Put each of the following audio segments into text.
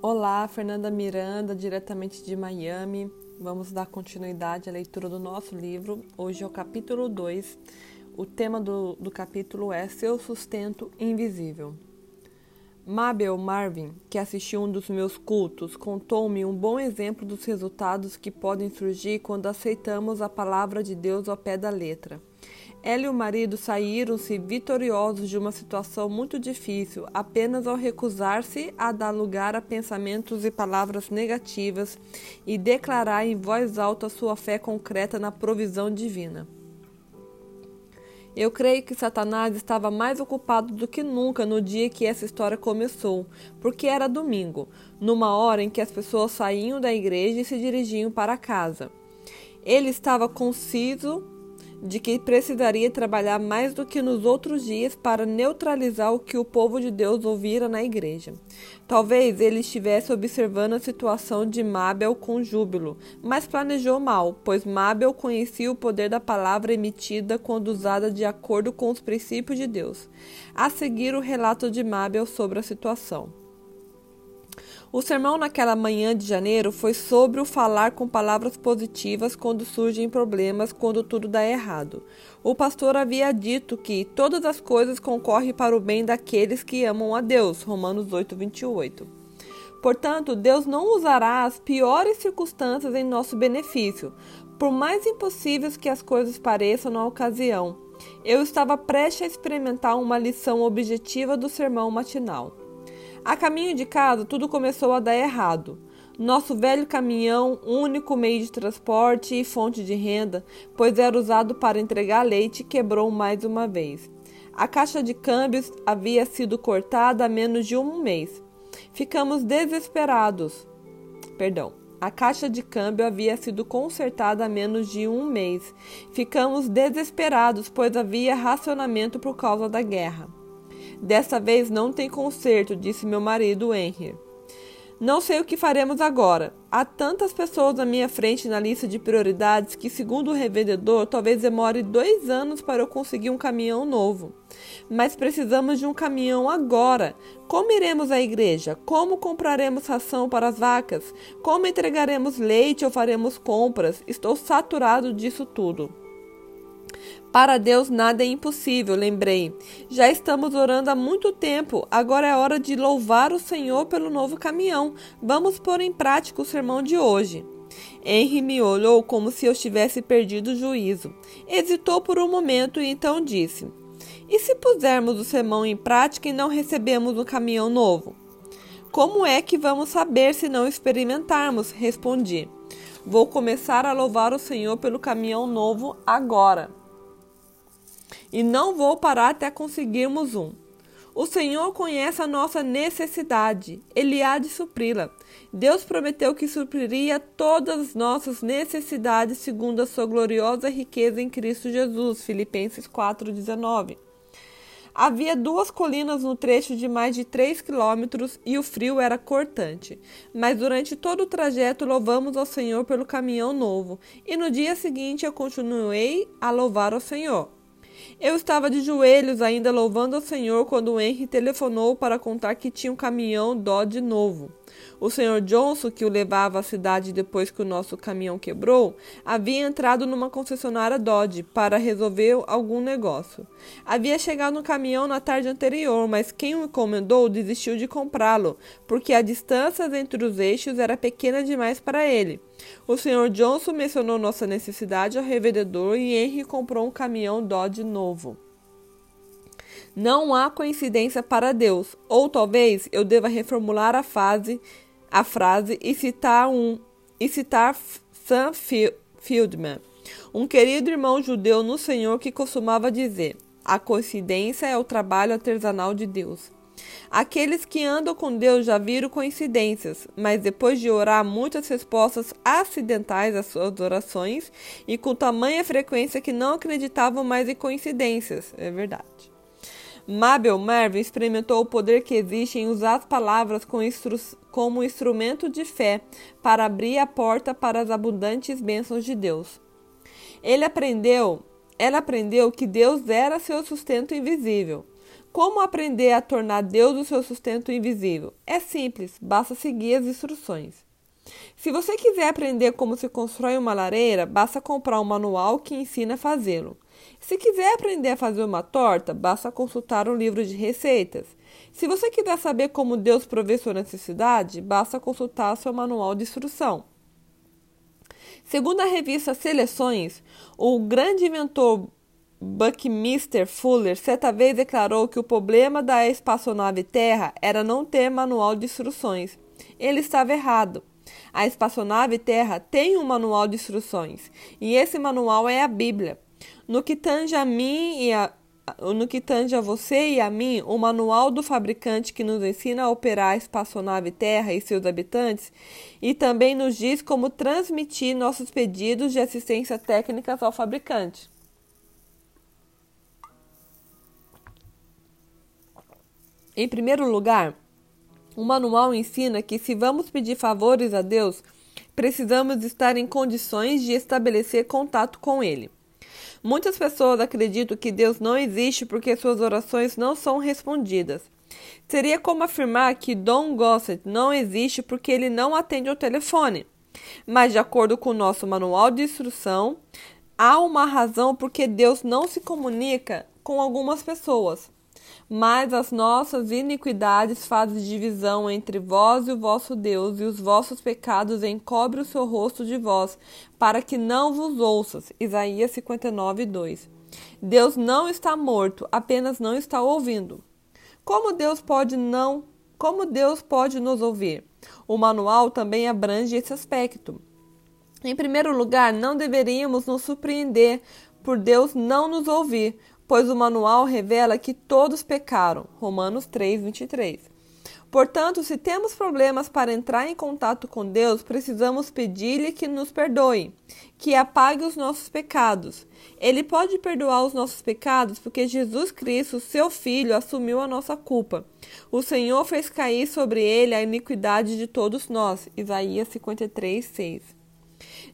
Olá, Fernanda Miranda, diretamente de Miami. Vamos dar continuidade à leitura do nosso livro. Hoje é o capítulo 2. O tema do, do capítulo é Seu Sustento Invisível. Mabel Marvin, que assistiu um dos meus cultos, contou-me um bom exemplo dos resultados que podem surgir quando aceitamos a palavra de Deus ao pé da letra. Ela e o marido saíram-se vitoriosos de uma situação muito difícil apenas ao recusar-se a dar lugar a pensamentos e palavras negativas e declarar em voz alta sua fé concreta na provisão divina. Eu creio que Satanás estava mais ocupado do que nunca no dia que essa história começou, porque era domingo, numa hora em que as pessoas saíam da igreja e se dirigiam para casa. Ele estava conciso de que precisaria trabalhar mais do que nos outros dias para neutralizar o que o povo de Deus ouvira na igreja. Talvez ele estivesse observando a situação de Mabel com júbilo, mas planejou mal, pois Mabel conhecia o poder da palavra emitida quando usada de acordo com os princípios de Deus. A seguir, o relato de Mabel sobre a situação. O sermão naquela manhã de janeiro foi sobre o falar com palavras positivas quando surgem problemas, quando tudo dá errado. O pastor havia dito que todas as coisas concorrem para o bem daqueles que amam a Deus. Romanos 8, 28. Portanto, Deus não usará as piores circunstâncias em nosso benefício, por mais impossíveis que as coisas pareçam na ocasião. Eu estava prestes a experimentar uma lição objetiva do sermão matinal. A caminho de casa, tudo começou a dar errado. Nosso velho caminhão, único meio de transporte e fonte de renda, pois era usado para entregar leite, quebrou mais uma vez. A caixa de câmbios havia sido cortada há menos de um mês. Ficamos desesperados. Perdão. A caixa de câmbio havia sido consertada há menos de um mês. Ficamos desesperados, pois havia racionamento por causa da guerra. Desta vez não tem conserto, disse meu marido Henry. Não sei o que faremos agora. Há tantas pessoas na minha frente na lista de prioridades que, segundo o revendedor, talvez demore dois anos para eu conseguir um caminhão novo. Mas precisamos de um caminhão agora. Como iremos à igreja? Como compraremos ração para as vacas? Como entregaremos leite ou faremos compras? Estou saturado disso tudo. Para Deus nada é impossível, lembrei. Já estamos orando há muito tempo, agora é hora de louvar o Senhor pelo novo caminhão. Vamos pôr em prática o sermão de hoje. Henry me olhou como se eu tivesse perdido o juízo. Hesitou por um momento e então disse: E se pusermos o sermão em prática e não recebemos um caminhão novo? Como é que vamos saber se não experimentarmos? Respondi. Vou começar a louvar o Senhor pelo caminhão novo agora e não vou parar até conseguirmos um. O Senhor conhece a nossa necessidade, Ele há de supri-la. Deus prometeu que supriria todas as nossas necessidades segundo a sua gloriosa riqueza em Cristo Jesus. Filipenses 4,19. Havia duas colinas no trecho de mais de 3 quilômetros e o frio era cortante. Mas durante todo o trajeto louvamos ao Senhor pelo caminhão novo, e no dia seguinte eu continuei a louvar ao Senhor. Eu estava de joelhos ainda louvando ao Senhor quando o Henry telefonou para contar que tinha um caminhão Dodge novo. O Sr. Johnson, que o levava à cidade depois que o nosso caminhão quebrou, havia entrado numa concessionária Dodge para resolver algum negócio. Havia chegado no caminhão na tarde anterior, mas quem o encomendou desistiu de comprá-lo, porque a distância entre os eixos era pequena demais para ele. O Sr. Johnson mencionou nossa necessidade ao revendedor e Henry comprou um caminhão Dodge novo. Não há coincidência para Deus, ou talvez eu deva reformular a, fase, a frase e citar um e citar Sam Fieldman, um querido irmão judeu no Senhor que costumava dizer: a coincidência é o trabalho artesanal de Deus. Aqueles que andam com Deus já viram coincidências, mas depois de orar muitas respostas acidentais às suas orações e com tamanha frequência que não acreditavam mais em coincidências. É verdade. Mabel Marvin experimentou o poder que existe em usar as palavras como instrumento de fé para abrir a porta para as abundantes bênçãos de Deus. Ele aprendeu, ela aprendeu que Deus era seu sustento invisível. Como aprender a tornar Deus o seu sustento invisível? É simples, basta seguir as instruções. Se você quiser aprender como se constrói uma lareira, basta comprar um manual que ensina a fazê-lo. Se quiser aprender a fazer uma torta, basta consultar um livro de receitas. Se você quiser saber como Deus provê sua necessidade, basta consultar seu manual de instrução. Segundo a revista Seleções, o grande inventor Buckminster Fuller certa vez declarou que o problema da espaçonave Terra era não ter manual de instruções. Ele estava errado. A espaçonave Terra tem um manual de instruções, e esse manual é a Bíblia. No que tange a mim e a, no que tange a você e a mim, o manual do fabricante que nos ensina a operar a espaçonave Terra e seus habitantes e também nos diz como transmitir nossos pedidos de assistência técnica ao fabricante. Em primeiro lugar, o manual ensina que se vamos pedir favores a Deus, precisamos estar em condições de estabelecer contato com Ele. Muitas pessoas acreditam que Deus não existe porque suas orações não são respondidas. Seria como afirmar que Don Gossett não existe porque ele não atende ao telefone. Mas, de acordo com o nosso manual de instrução, há uma razão porque Deus não se comunica com algumas pessoas. Mas as nossas iniquidades fazem divisão entre vós e o vosso Deus, e os vossos pecados encobrem o seu rosto de vós, para que não vos ouças. Isaías 59, 2. Deus não está morto, apenas não está ouvindo. Como Deus pode não, como Deus pode nos ouvir? O manual também abrange esse aspecto. Em primeiro lugar, não deveríamos nos surpreender por Deus não nos ouvir, pois o manual revela que todos pecaram. Romanos 3, 23. Portanto, se temos problemas para entrar em contato com Deus, precisamos pedir-lhe que nos perdoe, que apague os nossos pecados. Ele pode perdoar os nossos pecados porque Jesus Cristo, seu Filho, assumiu a nossa culpa. O Senhor fez cair sobre ele a iniquidade de todos nós. Isaías 53, 6.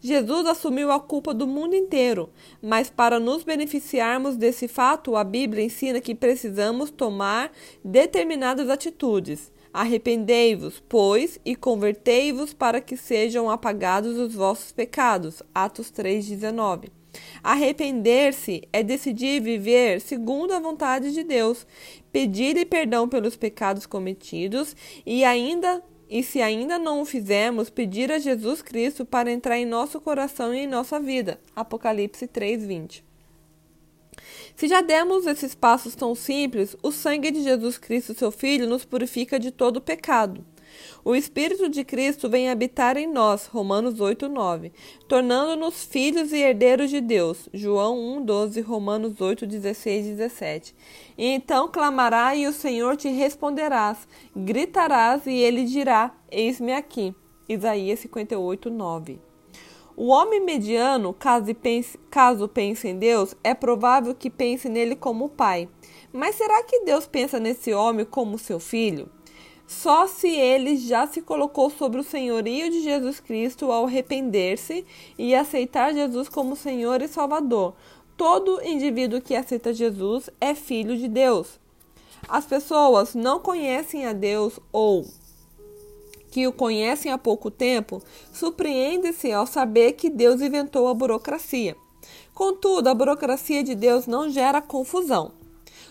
Jesus assumiu a culpa do mundo inteiro, mas para nos beneficiarmos desse fato, a Bíblia ensina que precisamos tomar determinadas atitudes. Arrependei-vos, pois, e convertei-vos para que sejam apagados os vossos pecados. Atos 3,19. Arrepender-se é decidir viver segundo a vontade de Deus, pedir-lhe perdão pelos pecados cometidos e ainda e se ainda não o fizermos, pedir a Jesus Cristo para entrar em nosso coração e em nossa vida. Apocalipse 3:20. Se já demos esses passos tão simples, o sangue de Jesus Cristo, seu Filho, nos purifica de todo pecado. O Espírito de Cristo vem habitar em nós, Romanos 8, 9, tornando-nos filhos e herdeiros de Deus, João 1, 12, Romanos 8, 16 e 17. E então clamará e o Senhor te responderás, gritarás e ele dirá, eis-me aqui, Isaías 58, 9. O homem mediano, caso pense, caso pense em Deus, é provável que pense nele como pai. Mas será que Deus pensa nesse homem como seu filho? Só se ele já se colocou sobre o senhorio de Jesus Cristo ao arrepender-se e aceitar Jesus como Senhor e Salvador. Todo indivíduo que aceita Jesus é filho de Deus. As pessoas não conhecem a Deus ou que o conhecem há pouco tempo surpreendem-se ao saber que Deus inventou a burocracia. Contudo, a burocracia de Deus não gera confusão.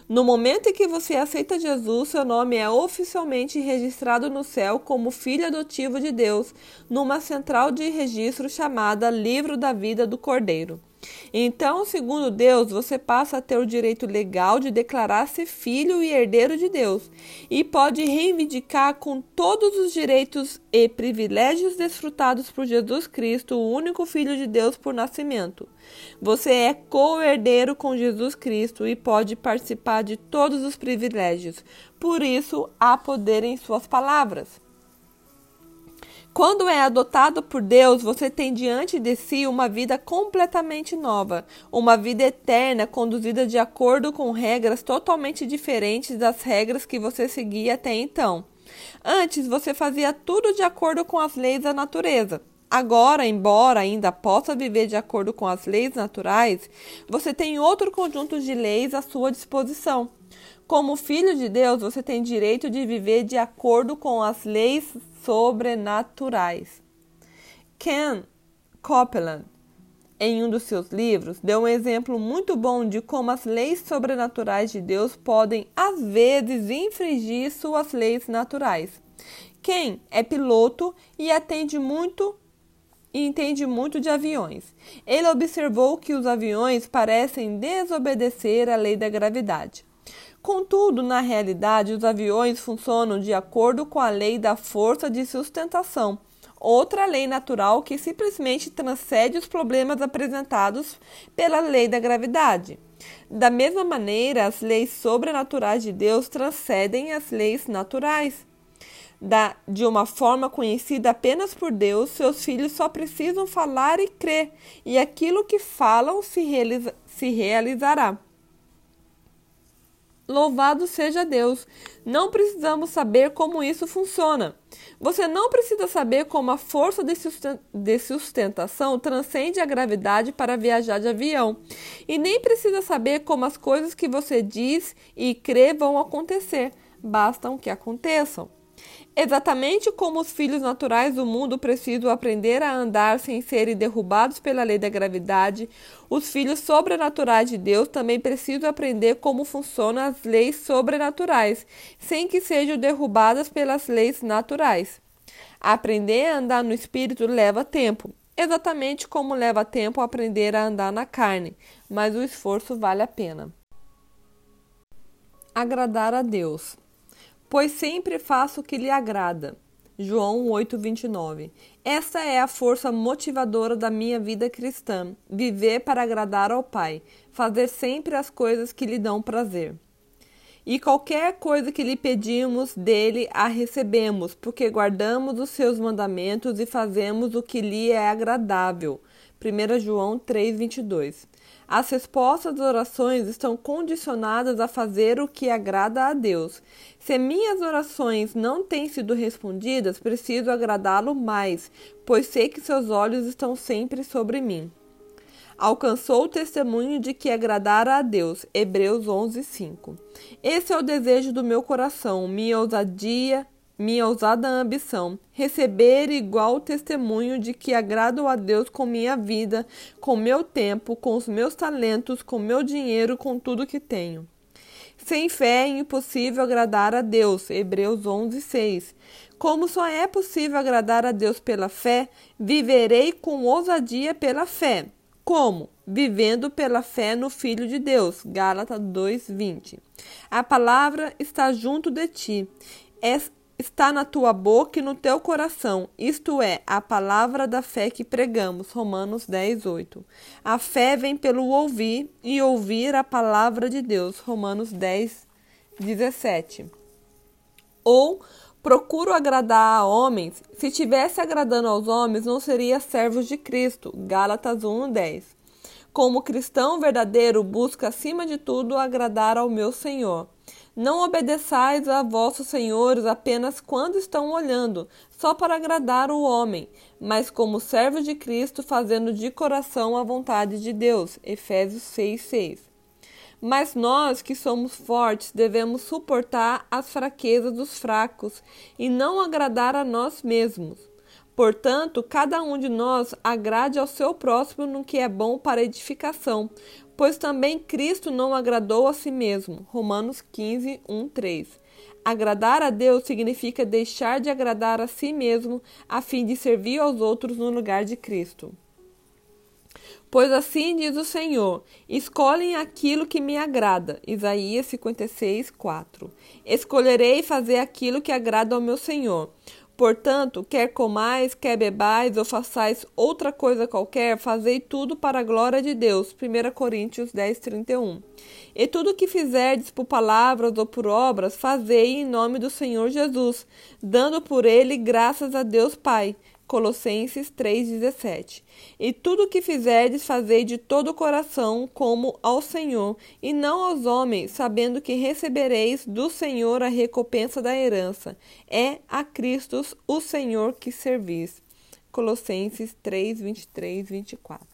No momento em que você aceita Jesus, seu nome é oficialmente registrado no céu como filho adotivo de Deus, numa central de registro chamada Livro da Vida do Cordeiro. Então, segundo Deus, você passa a ter o direito legal de declarar-se filho e herdeiro de Deus e pode reivindicar com todos os direitos e privilégios desfrutados por Jesus Cristo, o único Filho de Deus por nascimento. Você é co-herdeiro com Jesus Cristo e pode participar de todos os privilégios. Por isso, há poder em suas palavras. Quando é adotado por Deus, você tem diante de si uma vida completamente nova, uma vida eterna conduzida de acordo com regras totalmente diferentes das regras que você seguia até então. Antes, você fazia tudo de acordo com as leis da natureza. Agora, embora ainda possa viver de acordo com as leis naturais, você tem outro conjunto de leis à sua disposição. Como filho de Deus, você tem direito de viver de acordo com as leis sobrenaturais. Ken Copeland, em um dos seus livros, deu um exemplo muito bom de como as leis sobrenaturais de Deus podem, às vezes, infringir suas leis naturais. Ken é piloto e atende muito e entende muito de aviões. Ele observou que os aviões parecem desobedecer à lei da gravidade. Contudo, na realidade, os aviões funcionam de acordo com a lei da força de sustentação, outra lei natural que simplesmente transcende os problemas apresentados pela lei da gravidade. Da mesma maneira, as leis sobrenaturais de Deus transcendem as leis naturais. Da, de uma forma conhecida apenas por Deus, seus filhos só precisam falar e crer, e aquilo que falam se, realiza, se realizará. Louvado seja Deus! Não precisamos saber como isso funciona. Você não precisa saber como a força de sustentação transcende a gravidade para viajar de avião. E nem precisa saber como as coisas que você diz e crê vão acontecer. Bastam que aconteçam. Exatamente como os filhos naturais do mundo precisam aprender a andar sem serem derrubados pela lei da gravidade, os filhos sobrenaturais de Deus também precisam aprender como funcionam as leis sobrenaturais, sem que sejam derrubadas pelas leis naturais. Aprender a andar no espírito leva tempo, exatamente como leva tempo aprender a andar na carne, mas o esforço vale a pena. Agradar a Deus pois sempre faço o que lhe agrada. João 8:29. Essa é a força motivadora da minha vida cristã, viver para agradar ao Pai, fazer sempre as coisas que lhe dão prazer. E qualquer coisa que lhe pedimos dele a recebemos, porque guardamos os seus mandamentos e fazemos o que lhe é agradável. 1 João 3:22. As respostas das orações estão condicionadas a fazer o que agrada a Deus. Se minhas orações não têm sido respondidas, preciso agradá-lo mais, pois sei que seus olhos estão sempre sobre mim. Alcançou o testemunho de que agradara a Deus. Hebreus 11, 5. Esse é o desejo do meu coração, minha ousadia, minha ousada ambição, receber igual testemunho de que agrado a Deus com minha vida, com meu tempo, com os meus talentos, com meu dinheiro, com tudo que tenho. Sem fé é impossível agradar a Deus. Hebreus 11, 6. Como só é possível agradar a Deus pela fé, viverei com ousadia pela fé. Como? Vivendo pela fé no Filho de Deus. Gálatas 2:20. A palavra está junto de ti. É está na tua boca e no teu coração, isto é, a palavra da fé que pregamos. Romanos 10, 8. A fé vem pelo ouvir e ouvir a palavra de Deus. Romanos 10, 17. Ou procuro agradar a homens. Se tivesse agradando aos homens, não seria servos de Cristo. Gálatas 1, 10. Como cristão verdadeiro, busca acima de tudo agradar ao meu Senhor. Não obedeçais a vossos senhores apenas quando estão olhando, só para agradar o homem, mas como servos de Cristo, fazendo de coração a vontade de Deus. Efésios 6:6. Mas nós que somos fortes devemos suportar as fraquezas dos fracos e não agradar a nós mesmos. Portanto, cada um de nós agrade ao seu próximo no que é bom para edificação, pois também Cristo não agradou a si mesmo. Romanos 15, 1, 3. Agradar a Deus significa deixar de agradar a si mesmo a fim de servir aos outros no lugar de Cristo. Pois assim diz o Senhor: escolhem aquilo que me agrada. Isaías 56, 4. Escolherei fazer aquilo que agrada ao meu Senhor. Portanto, quer comais, quer bebais ou façais outra coisa qualquer, fazei tudo para a glória de Deus. 1 Coríntios 10, 31. E tudo o que fizerdes por palavras ou por obras, fazei em nome do Senhor Jesus, dando por ele graças a Deus Pai. Colossenses 3,17. E tudo o que fizerdes, fazei de todo o coração, como ao Senhor, e não aos homens, sabendo que recebereis do Senhor a recompensa da herança. É a Cristo o Senhor que servis. Colossenses 3, 23, 24.